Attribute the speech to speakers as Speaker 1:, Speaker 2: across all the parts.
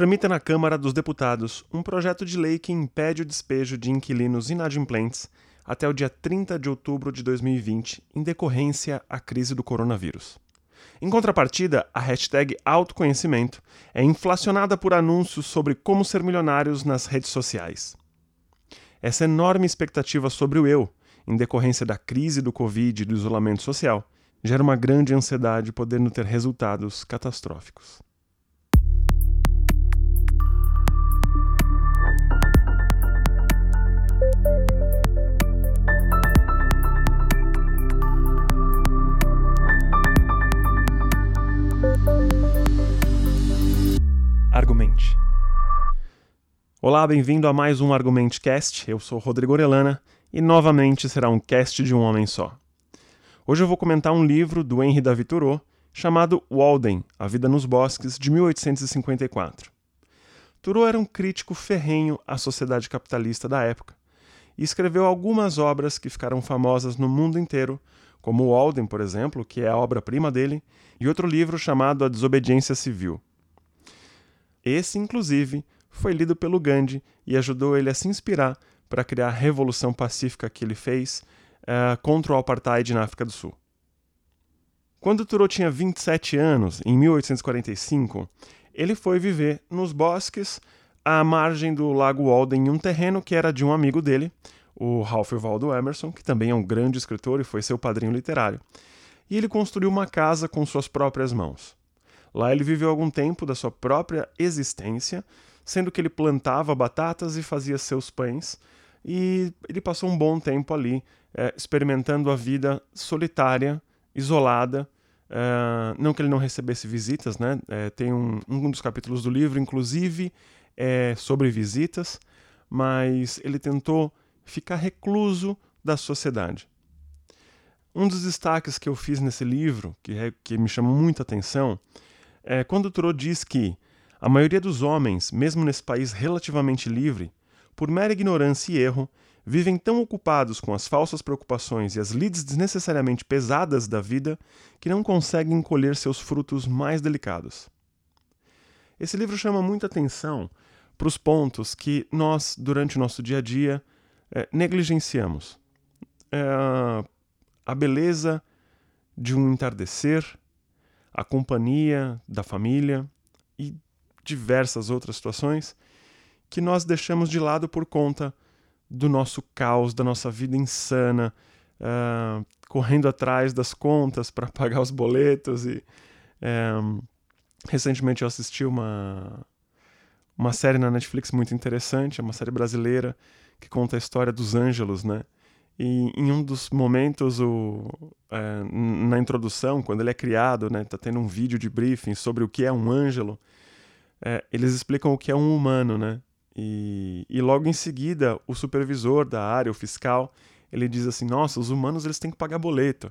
Speaker 1: tramita na Câmara dos Deputados um projeto de lei que impede o despejo de inquilinos inadimplentes até o dia 30 de outubro de 2020, em decorrência à crise do coronavírus. Em contrapartida, a hashtag autoconhecimento é inflacionada por anúncios sobre como ser milionários nas redes sociais. Essa enorme expectativa sobre o eu, em decorrência da crise do Covid e do isolamento social, gera uma grande ansiedade, podendo ter resultados catastróficos. Argumente. Olá, bem-vindo a mais um Argumentecast. Eu sou Rodrigo Orelana e novamente será um cast de um homem só. Hoje eu vou comentar um livro do Henri David Thoreau chamado Walden, A Vida nos Bosques, de 1854. Thoreau era um crítico ferrenho à sociedade capitalista da época e escreveu algumas obras que ficaram famosas no mundo inteiro, como Walden, por exemplo, que é a obra-prima dele, e outro livro chamado A Desobediência Civil. Esse, inclusive, foi lido pelo Gandhi e ajudou ele a se inspirar para criar a revolução pacífica que ele fez uh, contra o apartheid na África do Sul. Quando Thoreau tinha 27 anos, em 1845, ele foi viver nos bosques à margem do Lago Walden em um terreno que era de um amigo dele, o Ralph Waldo Emerson, que também é um grande escritor e foi seu padrinho literário. E ele construiu uma casa com suas próprias mãos. Lá ele viveu algum tempo da sua própria existência, sendo que ele plantava batatas e fazia seus pães, e ele passou um bom tempo ali é, experimentando a vida solitária, isolada. É, não que ele não recebesse visitas, né? É, tem um, um dos capítulos do livro, inclusive, é sobre visitas, mas ele tentou ficar recluso da sociedade. Um dos destaques que eu fiz nesse livro, que, é, que me chamou muita atenção, é quando Thoreau diz que a maioria dos homens, mesmo nesse país relativamente livre, por mera ignorância e erro, vivem tão ocupados com as falsas preocupações e as lides desnecessariamente pesadas da vida que não conseguem colher seus frutos mais delicados. Esse livro chama muita atenção para os pontos que nós, durante o nosso dia a dia, é, negligenciamos. É, a beleza de um entardecer, a companhia da família e diversas outras situações que nós deixamos de lado por conta do nosso caos, da nossa vida insana, uh, correndo atrás das contas para pagar os boletos. E um, recentemente eu assisti uma, uma série na Netflix muito interessante, é uma série brasileira que conta a história dos Ângelos, né? E em um dos momentos, o, é, na introdução, quando ele é criado, né, tá tendo um vídeo de briefing sobre o que é um ângelo, é, eles explicam o que é um humano, né? E, e logo em seguida, o supervisor da área, o fiscal, ele diz assim: Nossa, os humanos eles têm que pagar boleto.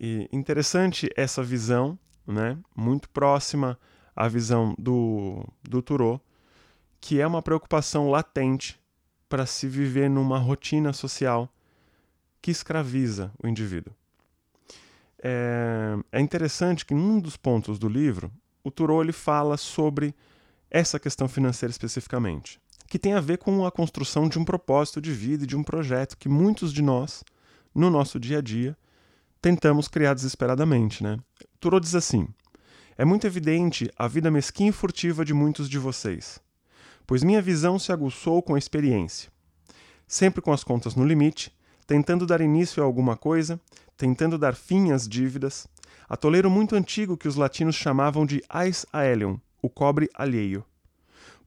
Speaker 1: E interessante essa visão, né? Muito próxima à visão do, do Thoreau, que é uma preocupação latente para se viver numa rotina social que escraviza o indivíduo. É, é interessante que num dos pontos do livro, o Thoreau ele fala sobre essa questão financeira especificamente, que tem a ver com a construção de um propósito de vida e de um projeto que muitos de nós, no nosso dia a dia, tentamos criar desesperadamente. Né? Thoreau diz assim: É muito evidente a vida mesquinha e furtiva de muitos de vocês, pois minha visão se aguçou com a experiência. Sempre com as contas no limite, tentando dar início a alguma coisa, tentando dar fim às dívidas, atoleiro muito antigo que os latinos chamavam de ais aelium, o cobre alheio,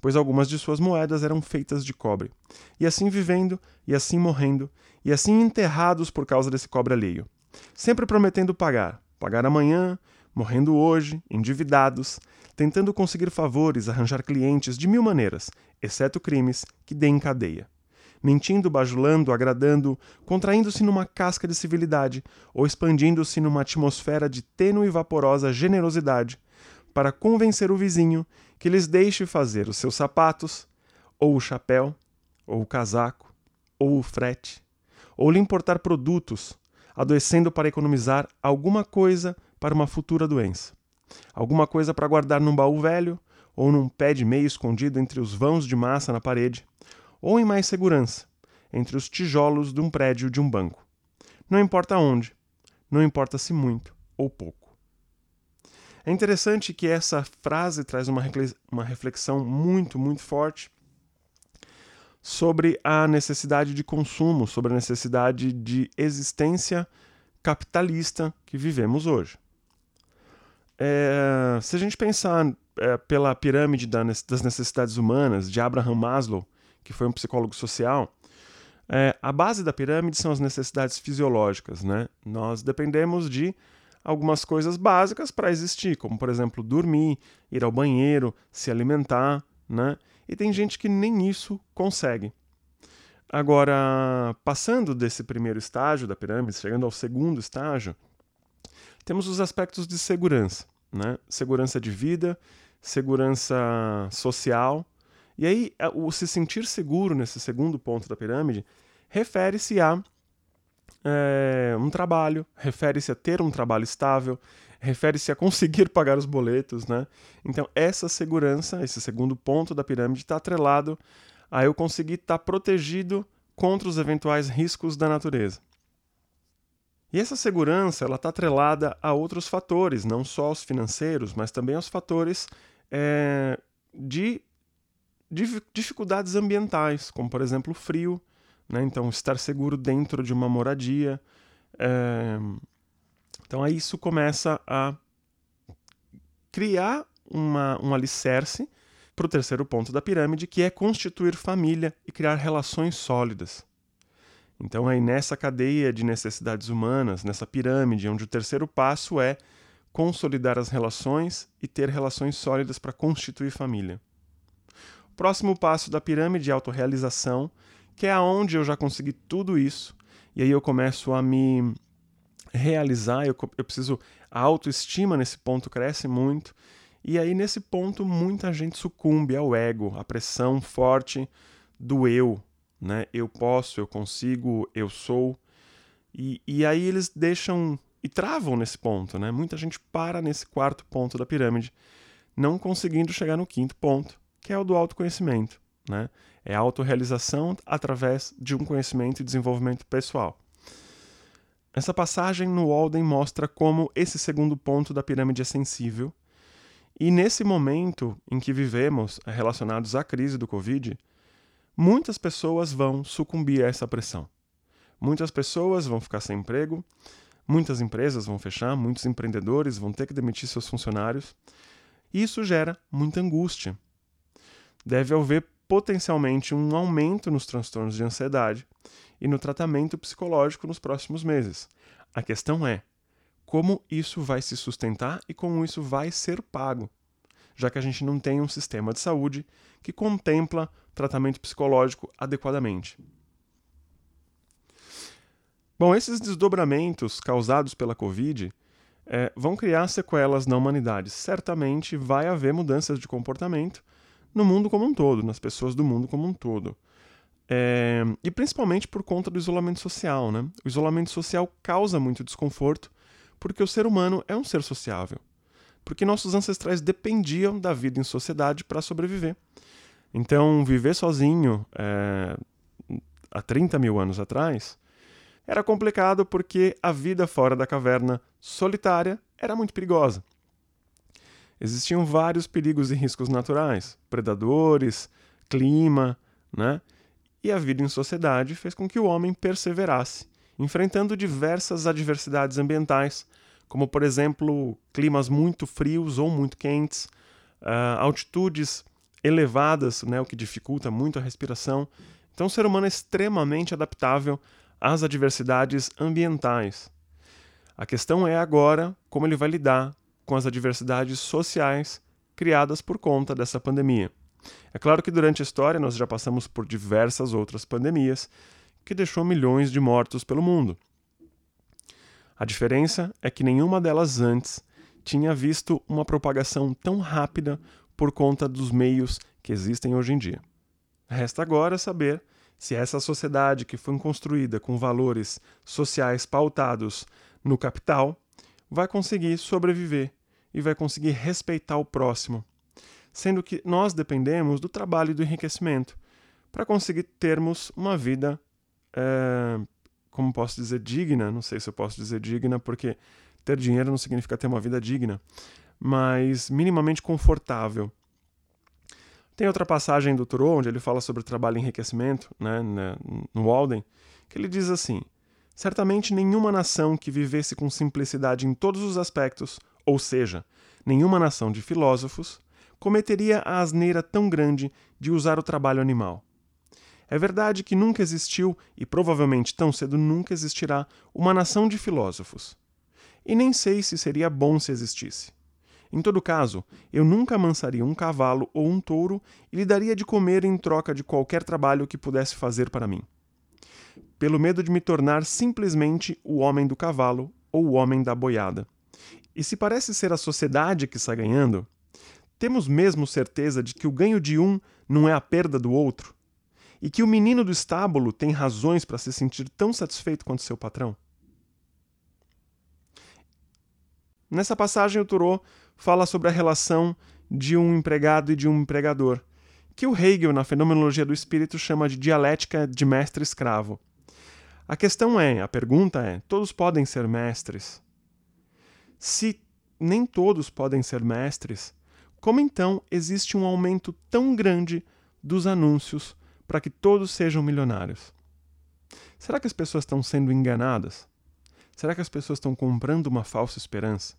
Speaker 1: pois algumas de suas moedas eram feitas de cobre, e assim vivendo, e assim morrendo, e assim enterrados por causa desse cobre alheio, sempre prometendo pagar, pagar amanhã, morrendo hoje, endividados, tentando conseguir favores, arranjar clientes de mil maneiras, exceto crimes que deem cadeia. Mentindo, bajulando, agradando, contraindo-se numa casca de civilidade ou expandindo-se numa atmosfera de tênue e vaporosa generosidade, para convencer o vizinho que lhes deixe fazer os seus sapatos, ou o chapéu, ou o casaco, ou o frete, ou lhe importar produtos, adoecendo para economizar alguma coisa para uma futura doença, alguma coisa para guardar num baú velho, ou num pé de meia escondido entre os vãos de massa na parede, ou em mais segurança, entre os tijolos de um prédio de um banco. Não importa onde, não importa se muito ou pouco. É interessante que essa frase traz uma reflexão muito, muito forte sobre a necessidade de consumo, sobre a necessidade de existência capitalista que vivemos hoje. É, se a gente pensar é, pela pirâmide das necessidades humanas de Abraham Maslow, que foi um psicólogo social, é, a base da pirâmide são as necessidades fisiológicas. Né? Nós dependemos de algumas coisas básicas para existir, como por exemplo dormir, ir ao banheiro, se alimentar, né? E tem gente que nem isso consegue. Agora, passando desse primeiro estágio da pirâmide, chegando ao segundo estágio, temos os aspectos de segurança, né? Segurança de vida, segurança social. E aí, o se sentir seguro nesse segundo ponto da pirâmide refere-se a é, um trabalho, refere-se a ter um trabalho estável, refere-se a conseguir pagar os boletos, né? Então, essa segurança, esse segundo ponto da pirâmide, está atrelado a eu conseguir estar tá protegido contra os eventuais riscos da natureza. E essa segurança ela está atrelada a outros fatores, não só os financeiros, mas também aos fatores é, de, de dificuldades ambientais, como por exemplo o frio, né? então estar seguro dentro de uma moradia. É... Então aí isso começa a criar uma, um alicerce para o terceiro ponto da pirâmide, que é constituir família e criar relações sólidas. Então, aí nessa cadeia de necessidades humanas, nessa pirâmide, onde o terceiro passo é consolidar as relações e ter relações sólidas para constituir família. Próximo passo da pirâmide a autorrealização, que é aonde eu já consegui tudo isso, e aí eu começo a me realizar, eu, eu preciso. A autoestima nesse ponto cresce muito, e aí nesse ponto muita gente sucumbe ao ego, à pressão forte do eu, né? Eu posso, eu consigo, eu sou. E, e aí eles deixam e travam nesse ponto, né? Muita gente para nesse quarto ponto da pirâmide, não conseguindo chegar no quinto ponto, que é o do autoconhecimento, né? É a autorrealização através de um conhecimento e desenvolvimento pessoal. Essa passagem no Walden mostra como esse segundo ponto da pirâmide é sensível, e nesse momento em que vivemos, relacionados à crise do Covid, muitas pessoas vão sucumbir a essa pressão. Muitas pessoas vão ficar sem emprego, muitas empresas vão fechar, muitos empreendedores vão ter que demitir seus funcionários, e isso gera muita angústia. Deve haver potencialmente um aumento nos transtornos de ansiedade e no tratamento psicológico nos próximos meses. A questão é como isso vai se sustentar e como isso vai ser pago, já que a gente não tem um sistema de saúde que contempla tratamento psicológico adequadamente. Bom, esses desdobramentos causados pela Covid é, vão criar sequelas na humanidade. Certamente vai haver mudanças de comportamento no mundo como um todo, nas pessoas do mundo como um todo. É, e principalmente por conta do isolamento social. Né? O isolamento social causa muito desconforto porque o ser humano é um ser sociável. Porque nossos ancestrais dependiam da vida em sociedade para sobreviver. Então, viver sozinho é, há 30 mil anos atrás era complicado porque a vida fora da caverna solitária era muito perigosa existiam vários perigos e riscos naturais, predadores, clima, né? E a vida em sociedade fez com que o homem perseverasse, enfrentando diversas adversidades ambientais, como por exemplo climas muito frios ou muito quentes, uh, altitudes elevadas, né, o que dificulta muito a respiração. Então, o ser humano é extremamente adaptável às adversidades ambientais. A questão é agora como ele vai lidar com as adversidades sociais criadas por conta dessa pandemia. É claro que durante a história nós já passamos por diversas outras pandemias que deixou milhões de mortos pelo mundo. A diferença é que nenhuma delas antes tinha visto uma propagação tão rápida por conta dos meios que existem hoje em dia. Resta agora saber se essa sociedade que foi construída com valores sociais pautados no capital vai conseguir sobreviver e vai conseguir respeitar o próximo, sendo que nós dependemos do trabalho e do enriquecimento para conseguir termos uma vida, é, como posso dizer, digna. Não sei se eu posso dizer digna, porque ter dinheiro não significa ter uma vida digna, mas minimamente confortável. Tem outra passagem do Thoreau, onde ele fala sobre o trabalho e enriquecimento, né, no Walden, que ele diz assim: Certamente nenhuma nação que vivesse com simplicidade em todos os aspectos, ou seja, nenhuma nação de filósofos, cometeria a asneira tão grande de usar o trabalho animal. É verdade que nunca existiu, e provavelmente tão cedo nunca existirá, uma nação de filósofos. E nem sei se seria bom se existisse. Em todo caso, eu nunca amansaria um cavalo ou um touro e lhe daria de comer em troca de qualquer trabalho que pudesse fazer para mim. Pelo medo de me tornar simplesmente o homem do cavalo ou o homem da boiada. E se parece ser a sociedade que está ganhando, temos mesmo certeza de que o ganho de um não é a perda do outro? E que o menino do estábulo tem razões para se sentir tão satisfeito quanto seu patrão? Nessa passagem, o Thoreau fala sobre a relação de um empregado e de um empregador, que o Hegel, na Fenomenologia do Espírito, chama de dialética de mestre-escravo. A questão é, a pergunta é: todos podem ser mestres? Se nem todos podem ser mestres, como então existe um aumento tão grande dos anúncios para que todos sejam milionários? Será que as pessoas estão sendo enganadas? Será que as pessoas estão comprando uma falsa esperança?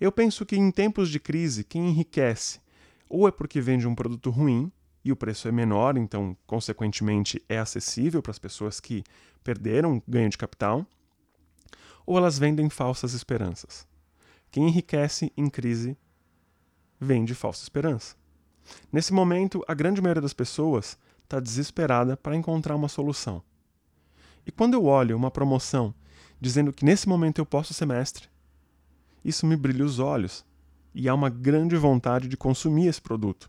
Speaker 1: Eu penso que em tempos de crise, quem enriquece ou é porque vende um produto ruim e o preço é menor, então, consequentemente, é acessível para as pessoas que perderam ganho de capital, ou elas vendem falsas esperanças. Quem enriquece em crise vende falsa esperança. Nesse momento, a grande maioria das pessoas está desesperada para encontrar uma solução. E quando eu olho uma promoção dizendo que nesse momento eu posso ser mestre, isso me brilha os olhos e há uma grande vontade de consumir esse produto.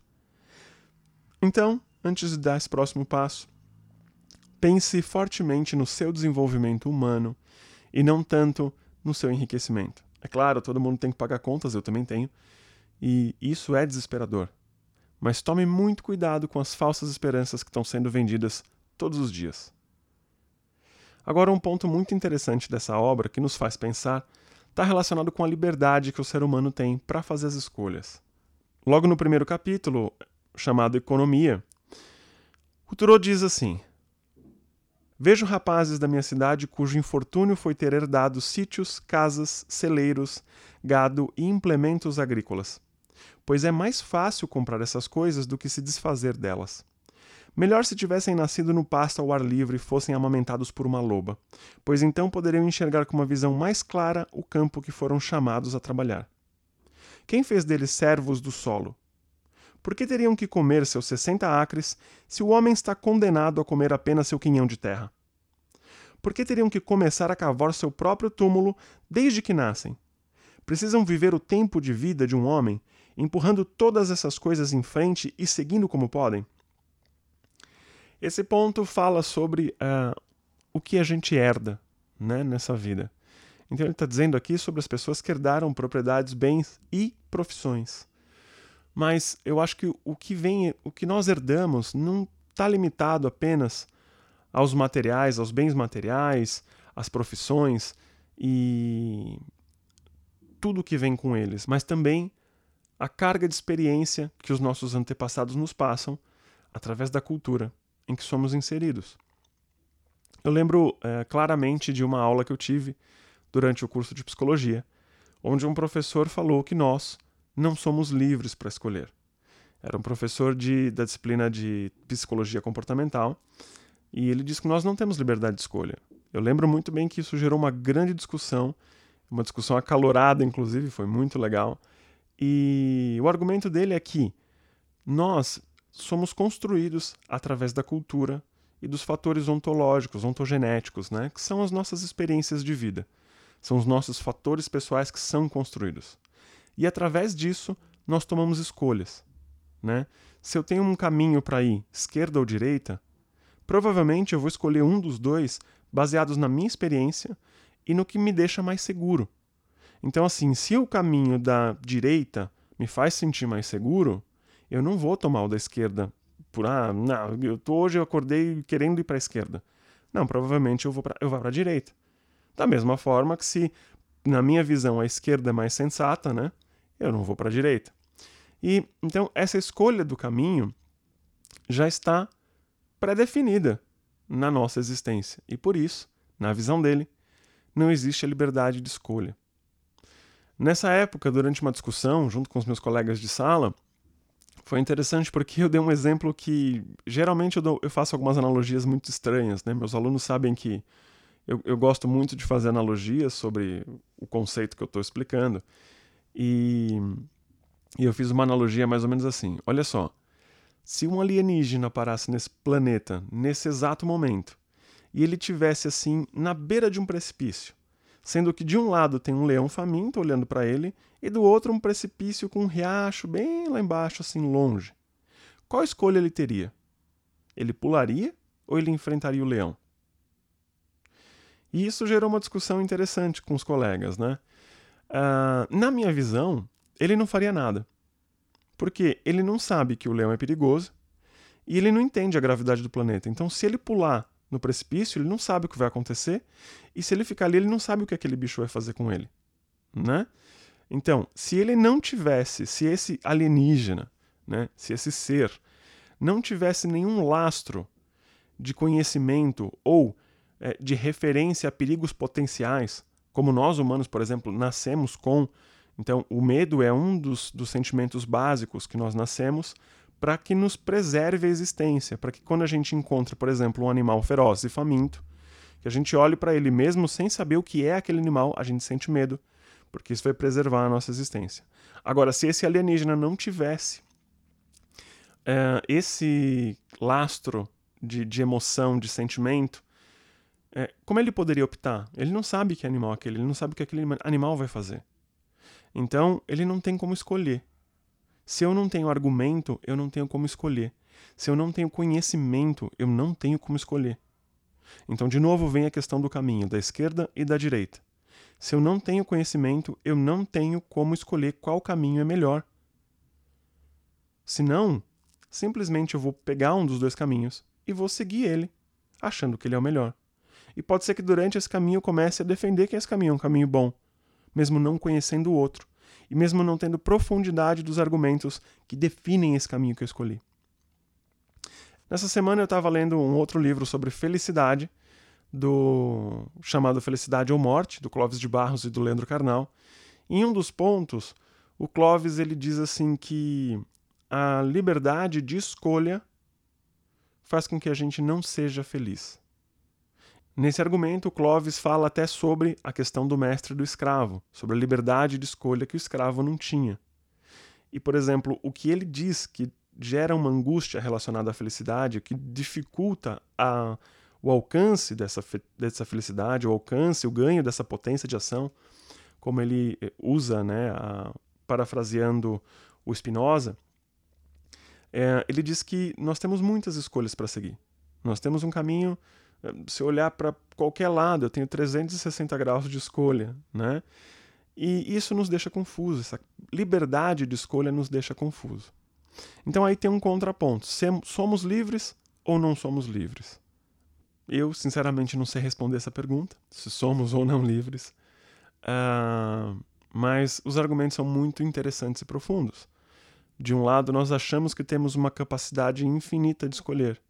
Speaker 1: Então, antes de dar esse próximo passo, pense fortemente no seu desenvolvimento humano e não tanto no seu enriquecimento. É claro, todo mundo tem que pagar contas, eu também tenho, e isso é desesperador. Mas tome muito cuidado com as falsas esperanças que estão sendo vendidas todos os dias. Agora, um ponto muito interessante dessa obra que nos faz pensar está relacionado com a liberdade que o ser humano tem para fazer as escolhas. Logo no primeiro capítulo, chamado Economia, o Thoreau diz assim: Vejo rapazes da minha cidade cujo infortúnio foi ter herdado sítios, casas, celeiros, gado e implementos agrícolas pois é mais fácil comprar essas coisas do que se desfazer delas. Melhor se tivessem nascido no pasto ao ar livre e fossem amamentados por uma loba, pois então poderiam enxergar com uma visão mais clara o campo que foram chamados a trabalhar. Quem fez deles servos do solo? Por que teriam que comer seus sessenta acres se o homem está condenado a comer apenas seu quinhão de terra? Por que teriam que começar a cavar seu próprio túmulo desde que nascem? Precisam viver o tempo de vida de um homem empurrando todas essas coisas em frente e seguindo como podem? Esse ponto fala sobre uh, o que a gente herda né, nessa vida. Então ele está dizendo aqui sobre as pessoas que herdaram propriedades, bens e profissões. Mas eu acho que o que vem, o que nós herdamos, não está limitado apenas aos materiais, aos bens materiais, às profissões e tudo que vem com eles, mas também a carga de experiência que os nossos antepassados nos passam através da cultura em que somos inseridos. Eu lembro é, claramente de uma aula que eu tive durante o curso de psicologia, onde um professor falou que nós não somos livres para escolher. Era um professor de, da disciplina de psicologia comportamental e ele disse que nós não temos liberdade de escolha. Eu lembro muito bem que isso gerou uma grande discussão, uma discussão acalorada, inclusive, foi muito legal e o argumento dele é que nós somos construídos através da cultura e dos fatores ontológicos, ontogenéticos, né, que são as nossas experiências de vida. São os nossos fatores pessoais que são construídos. E através disso, nós tomamos escolhas. Né? Se eu tenho um caminho para ir esquerda ou direita, provavelmente eu vou escolher um dos dois baseados na minha experiência e no que me deixa mais seguro. Então, assim, se o caminho da direita me faz sentir mais seguro, eu não vou tomar o da esquerda por ah, não, eu tô, hoje eu acordei querendo ir para a esquerda. Não, provavelmente eu vou para eu vou para a direita. Da mesma forma que se na minha visão a esquerda é mais sensata, né? Eu não vou para a direita. E então essa escolha do caminho já está pré-definida na nossa existência. E por isso, na visão dele, não existe a liberdade de escolha. Nessa época, durante uma discussão junto com os meus colegas de sala, foi interessante porque eu dei um exemplo que geralmente eu, dou, eu faço algumas analogias muito estranhas, né? Meus alunos sabem que eu, eu gosto muito de fazer analogias sobre o conceito que eu estou explicando. E, e eu fiz uma analogia mais ou menos assim: olha só, se um alienígena parasse nesse planeta nesse exato momento e ele tivesse assim na beira de um precipício, sendo que de um lado tem um leão faminto olhando para ele e do outro um precipício com um riacho bem lá embaixo, assim longe. Qual escolha ele teria? Ele pularia ou ele enfrentaria o leão? E isso gerou uma discussão interessante com os colegas, né? Uh, na minha visão, ele não faria nada. Porque ele não sabe que o leão é perigoso e ele não entende a gravidade do planeta. Então, se ele pular no precipício, ele não sabe o que vai acontecer, e se ele ficar ali, ele não sabe o que aquele bicho vai fazer com ele, né? Então, se ele não tivesse, se esse alienígena, né, se esse ser não tivesse nenhum lastro de conhecimento ou é, de referência a perigos potenciais, como nós humanos, por exemplo, nascemos com. Então, o medo é um dos, dos sentimentos básicos que nós nascemos para que nos preserve a existência, para que quando a gente encontra, por exemplo, um animal feroz e faminto, que a gente olhe para ele mesmo sem saber o que é aquele animal, a gente sente medo, porque isso vai preservar a nossa existência. Agora, se esse alienígena não tivesse é, esse lastro de, de, emoção, de sentimento, é, como ele poderia optar? Ele não sabe que animal é aquele, ele não sabe o que aquele animal vai fazer. Então, ele não tem como escolher. Se eu não tenho argumento, eu não tenho como escolher. Se eu não tenho conhecimento, eu não tenho como escolher. Então, de novo, vem a questão do caminho, da esquerda e da direita. Se eu não tenho conhecimento, eu não tenho como escolher qual caminho é melhor. Se não, simplesmente eu vou pegar um dos dois caminhos e vou seguir ele, achando que ele é o melhor. E pode ser que durante esse caminho comece a defender que esse caminho é um caminho bom, mesmo não conhecendo o outro e mesmo não tendo profundidade dos argumentos que definem esse caminho que eu escolhi. Nessa semana eu estava lendo um outro livro sobre felicidade, do chamado Felicidade ou Morte, do Clóvis de Barros e do Leandro Carnal. Em um dos pontos, o Clóvis ele diz assim que a liberdade de escolha faz com que a gente não seja feliz. Nesse argumento, Clovis fala até sobre a questão do mestre e do escravo, sobre a liberdade de escolha que o escravo não tinha. E, por exemplo, o que ele diz que gera uma angústia relacionada à felicidade, que dificulta a, o alcance dessa, dessa felicidade, o alcance, o ganho dessa potência de ação, como ele eh, usa, né, a, parafraseando o Spinoza, é, ele diz que nós temos muitas escolhas para seguir. Nós temos um caminho se olhar para qualquer lado, eu tenho 360 graus de escolha, né? E isso nos deixa confuso, essa liberdade de escolha nos deixa confuso. Então aí tem um contraponto: somos livres ou não somos livres? Eu, sinceramente, não sei responder essa pergunta, se somos ou não livres, uh, mas os argumentos são muito interessantes e profundos. De um lado, nós achamos que temos uma capacidade infinita de escolher,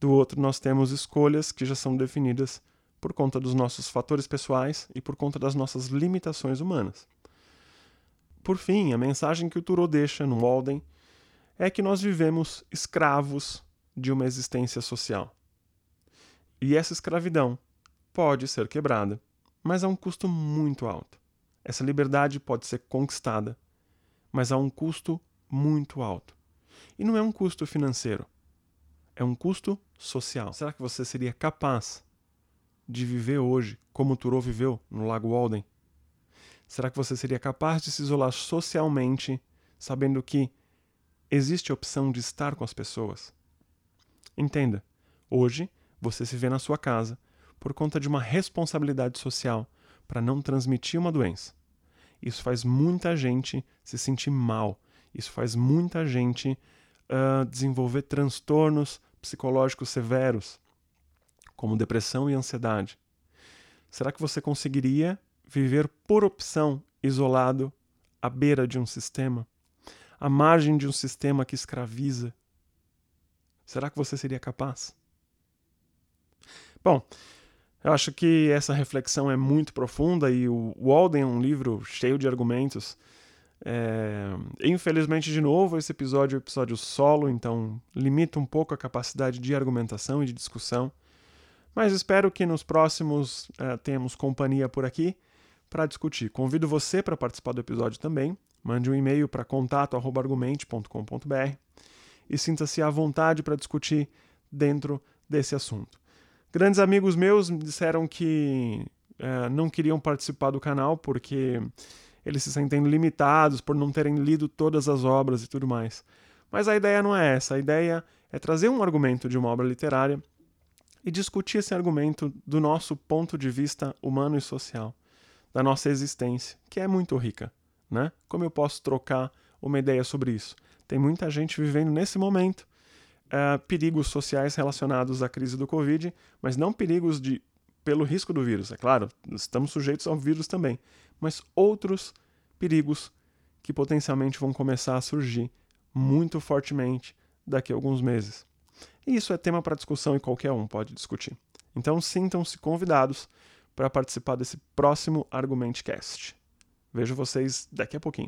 Speaker 1: do outro, nós temos escolhas que já são definidas por conta dos nossos fatores pessoais e por conta das nossas limitações humanas. Por fim, a mensagem que o Thoreau deixa no Walden é que nós vivemos escravos de uma existência social. E essa escravidão pode ser quebrada, mas a um custo muito alto. Essa liberdade pode ser conquistada, mas a um custo muito alto. E não é um custo financeiro, é um custo social. Será que você seria capaz de viver hoje como Thoreau viveu no Lago Walden? Será que você seria capaz de se isolar socialmente, sabendo que existe a opção de estar com as pessoas? Entenda, hoje você se vê na sua casa por conta de uma responsabilidade social para não transmitir uma doença. Isso faz muita gente se sentir mal. Isso faz muita gente uh, desenvolver transtornos psicológicos severos, como depressão e ansiedade. Será que você conseguiria viver por opção isolado à beira de um sistema, à margem de um sistema que escraviza? Será que você seria capaz? Bom, eu acho que essa reflexão é muito profunda e o Walden é um livro cheio de argumentos. É... Infelizmente, de novo, esse episódio é um episódio solo, então limita um pouco a capacidade de argumentação e de discussão. Mas espero que nos próximos é, tenhamos companhia por aqui para discutir. Convido você para participar do episódio também. Mande um e-mail para contato.argumente.com.br e sinta-se à vontade para discutir dentro desse assunto. Grandes amigos meus me disseram que é, não queriam participar do canal porque eles se sentem limitados por não terem lido todas as obras e tudo mais. Mas a ideia não é essa. A ideia é trazer um argumento de uma obra literária e discutir esse argumento do nosso ponto de vista humano e social, da nossa existência, que é muito rica. Né? Como eu posso trocar uma ideia sobre isso? Tem muita gente vivendo nesse momento uh, perigos sociais relacionados à crise do Covid, mas não perigos de pelo risco do vírus. É claro, estamos sujeitos ao vírus também, mas outros perigos que potencialmente vão começar a surgir muito fortemente daqui a alguns meses. E isso é tema para discussão e qualquer um pode discutir. Então sintam-se convidados para participar desse próximo Argumentcast. Vejo vocês daqui a pouquinho.